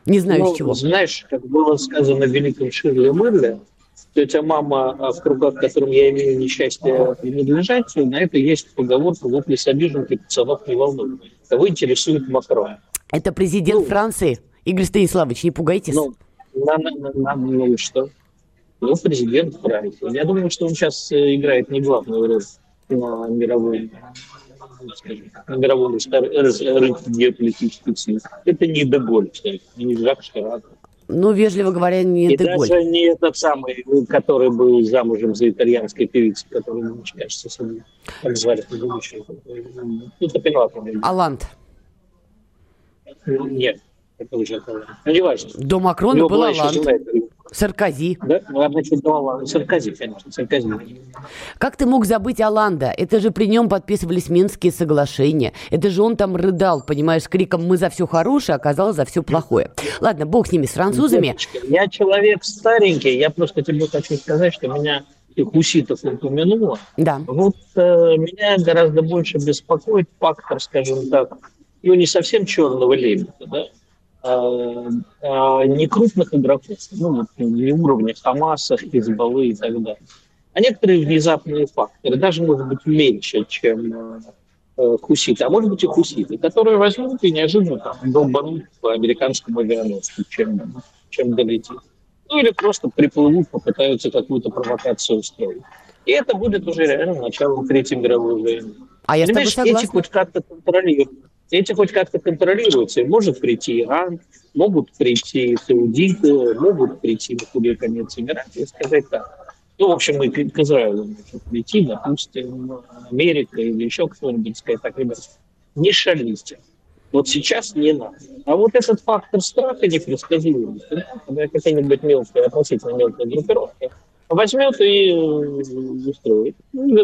[SPEAKER 3] Не знаю,
[SPEAKER 5] Ну,
[SPEAKER 3] из чего.
[SPEAKER 5] Знаешь, как было сказано великом Ширли Мерле, тетя мама а, в кругах, к которым я имею несчастье принадлежать, на это есть поговорка «вопли с обиженкой, пацанов не волнует». Кого интересует Макрон?
[SPEAKER 3] Это президент ну, Франции. Игорь Станиславович, не пугайтесь.
[SPEAKER 5] Ну, на, на, на, на, ну что? Ну, президент Франции. Я думаю, что он сейчас э, играет не главную роль на мировой скажем, на мировом рынке геополитических сил. Это не Деголь, кстати, не Жак Ширак.
[SPEAKER 3] Ну, вежливо говоря, не
[SPEAKER 5] И Деголь. даже не этот самый, который был замужем за итальянской певицей, который, мне кажется, собой, как звали. Ну, Топинова, по-моему.
[SPEAKER 3] Алант.
[SPEAKER 5] Нет, это уже Ну, не важно.
[SPEAKER 3] До Макрона был Алант. Саркози.
[SPEAKER 5] Да? Значит, думала, Саркози, конечно, Саркози.
[SPEAKER 3] Как ты мог забыть Аланда? Это же при нем подписывались Минские соглашения. Это же он там рыдал, понимаешь, с криком «Мы за все хорошее», оказалось за все плохое. Ладно, бог с ними, с французами.
[SPEAKER 5] Девочка, я человек старенький, я просто тебе хочу сказать, что меня ты хуситов упомянула.
[SPEAKER 3] Да.
[SPEAKER 5] Вот э, меня гораздо больше беспокоит фактор, скажем так, ну не совсем черного лебедя, да, не крупных игроков, ну, не уровня Хамаса, Хизбаллы и так далее, а некоторые внезапные факторы, даже, может быть, меньше, чем э, хуситы, а может быть и хуситы, которые возьмут и неожиданно там, долбанут по американскому авианосцу, чем, чем долетит. Ну или просто приплывут, попытаются какую-то провокацию устроить. И это будет уже реально началом Третьей мировой войны.
[SPEAKER 3] А я Понимаешь, с тобой согласна.
[SPEAKER 5] эти хоть как-то контролируют эти хоть как-то контролируются. Может прийти Иран, могут прийти саудиты, могут прийти, например, конец Эмираты и сказать так. Ну, в общем, мы к Израилю можем прийти, допустим, Америка или еще кто-нибудь сказать так, ребят, не шалите. Вот сейчас не надо. А вот этот фактор страха непредсказуемости, когда какая-нибудь мелкая, относительно мелкая группировка возьмет и э, устроит. Ну,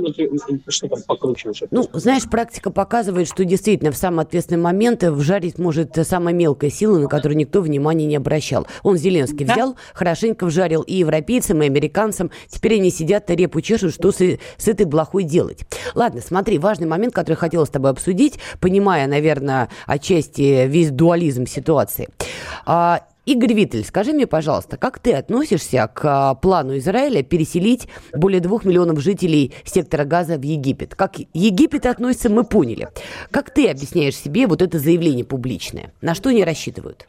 [SPEAKER 5] что там покручиваешь?
[SPEAKER 3] Ну, знаешь, практика показывает, что действительно в самый ответственный момент вжарить может самая мелкая сила, на которую никто внимания не обращал. Он Зеленский да? взял, хорошенько вжарил и европейцам, и американцам. Теперь они сидят, репу чешут, что с, с этой блохой делать. Ладно, смотри, важный момент, который хотела с тобой обсудить, понимая, наверное, отчасти весь дуализм ситуации. А, Игорь Виттель, скажи мне, пожалуйста, как ты относишься к а, плану Израиля переселить более двух миллионов жителей сектора Газа в Египет? Как Египет относится, мы поняли. Как ты объясняешь себе вот это заявление публичное? На что они рассчитывают?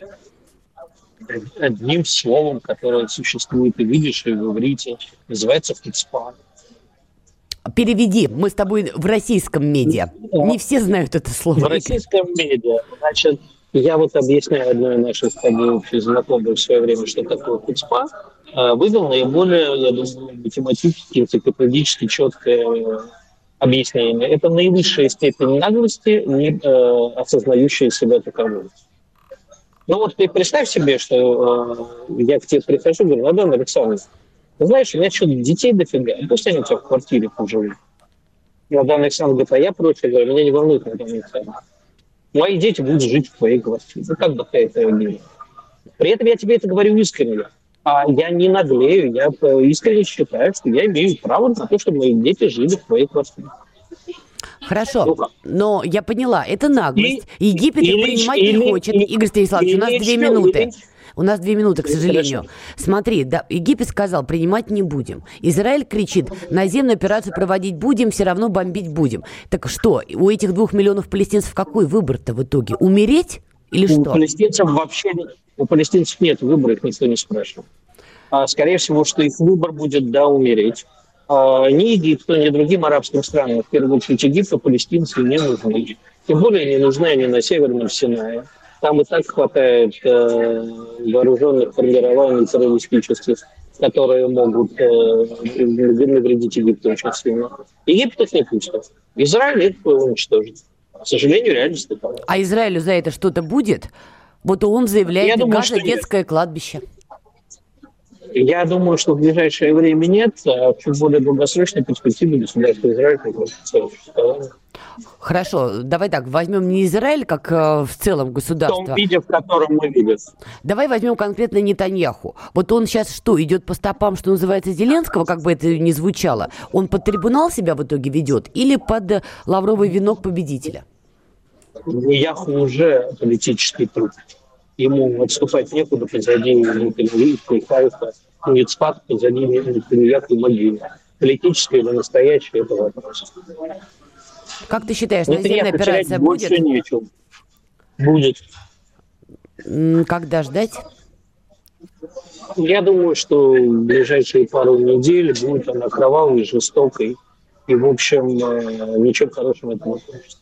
[SPEAKER 5] Одним словом, которое существует и видишь, и в иврите, называется «фицпа».
[SPEAKER 3] Переведи, мы с тобой в российском медиа. Не все знают это слово.
[SPEAKER 5] В российском медиа, значит, я вот объясняю одной нашей с тобой общей знакомой в свое время, что такое хуцпа, а, вывел наиболее, я думаю, математически, энциклопедически четкое объяснение. Это наивысшая степень наглости, не э, осознающая себя таковой. Ну вот ты представь себе, что э, я к тебе прихожу, говорю, Владимир Александрович, ты знаешь, у меня что-то детей дофига, пусть они у тебя в квартире поживут. Владимир Александрович говорит, а я против, говорю, меня не волнует Владимир Александрович мои дети будут жить в твоей квартире. Ну, как бы ты это не... При этом я тебе это говорю искренне. А я не наглею, я искренне считаю, что я имею право на то, чтобы мои дети жили в твоей квартире.
[SPEAKER 3] Хорошо, ну но я поняла, это наглость. И, Египет их принимать или, не хочет. Или, Игорь Станиславович, у нас две минуты. Или, у нас две минуты, к сожалению. Хорошо. Смотри, да, Египет сказал, принимать не будем. Израиль кричит, наземную операцию проводить будем, все равно бомбить будем. Так что, у этих двух миллионов палестинцев какой выбор-то в итоге? Умереть или что?
[SPEAKER 5] У палестинцев вообще у палестинцев нет выбора, их никто не спрашивал. А, скорее всего, что их выбор будет, да, умереть. А, ни Египту, ни другим арабским странам, в первую очередь Египту, палестинцы не нужны. Тем более не нужны они на Северном Синае. Там и так хватает э, вооруженных формирований террористических, которые могут э, навредить Египту очень сильно. Египет их не пустит. Израиль их уничтожит. К сожалению, реальность такова.
[SPEAKER 3] А Израилю за это что-то будет? Вот он заявляет, Я думаю, Газа детское нет. кладбище.
[SPEAKER 5] Я думаю, что в ближайшее время нет, а в более долгосрочной перспективе государство Израиль прекратит
[SPEAKER 3] Хорошо, давай так, возьмем не Израиль как э, в целом государство. В том
[SPEAKER 5] виде, в котором мы видим.
[SPEAKER 3] Давай возьмем конкретно Нетаньяху. Вот он сейчас что, идет по стопам, что называется, Зеленского, как бы это ни звучало? Он под трибунал себя в итоге ведет или под лавровый венок победителя?
[SPEAKER 5] Нетаньяху уже политический труп. Ему отступать некуда позади
[SPEAKER 7] спадка за ними в приятной могиле. Политическое или настоящее – это вопрос.
[SPEAKER 3] Как ты считаешь, наземная операция будет?
[SPEAKER 7] Больше нечего. Будет.
[SPEAKER 3] Когда ждать?
[SPEAKER 7] Я думаю, что в ближайшие пару недель будет она кровавой, жестокой. И, в общем, э, ничего хорошего это не кончится.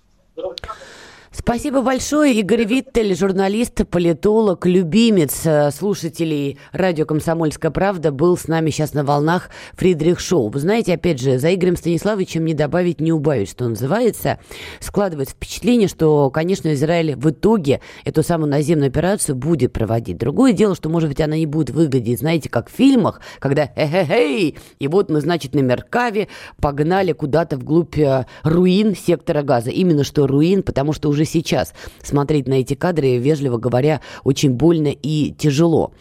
[SPEAKER 3] Спасибо большое. Игорь Виттель, журналист, политолог, любимец э, слушателей радио «Комсомольская правда», был с нами сейчас на волнах Фридрих Шоу. Вы знаете, опять же, за Игорем Станиславовичем не добавить, не убавить, что называется. Складывается впечатление, что, конечно, Израиль в итоге эту самую наземную операцию будет проводить. Другое дело, что, может быть, она не будет выглядеть, знаете, как в фильмах, когда «хе-хе-хей», и вот мы, значит, на Меркаве погнали куда-то вглубь э, руин сектора газа. Именно что руин, потому что уже сейчас смотреть на эти кадры, вежливо говоря, очень больно и тяжело.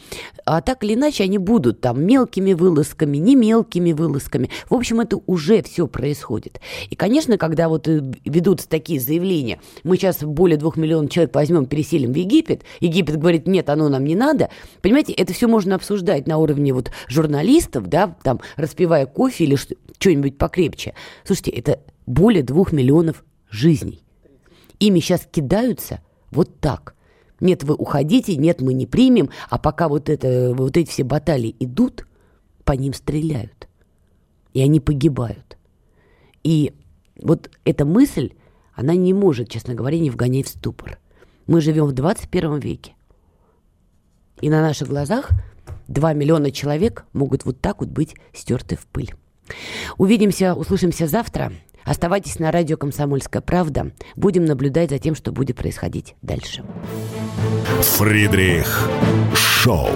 [SPEAKER 3] А так или иначе они будут там мелкими вылазками, не мелкими вылазками. В общем, это уже все происходит. И, конечно, когда вот э, ведутся такие заявления, мы сейчас более двух миллионов человек возьмем, переселим в Египет, Египет говорит, нет, оно нам не надо, понимаете, это все можно обсуждать на уровне вот журналистов, да, там, распивая кофе или что-нибудь покрепче. Слушайте, это более двух миллионов жизней ими сейчас кидаются вот так. Нет, вы уходите, нет, мы не примем, а пока вот, это, вот эти все баталии идут, по ним стреляют. И они погибают. И вот эта мысль, она не может, честно говоря, не вгонять в ступор. Мы живем в 21 веке. И на наших глазах 2 миллиона человек могут вот так вот быть стерты в пыль. Увидимся, услышимся завтра. Оставайтесь на радио «Комсомольская правда». Будем наблюдать за тем, что будет происходить дальше.
[SPEAKER 1] Фридрих Шоу.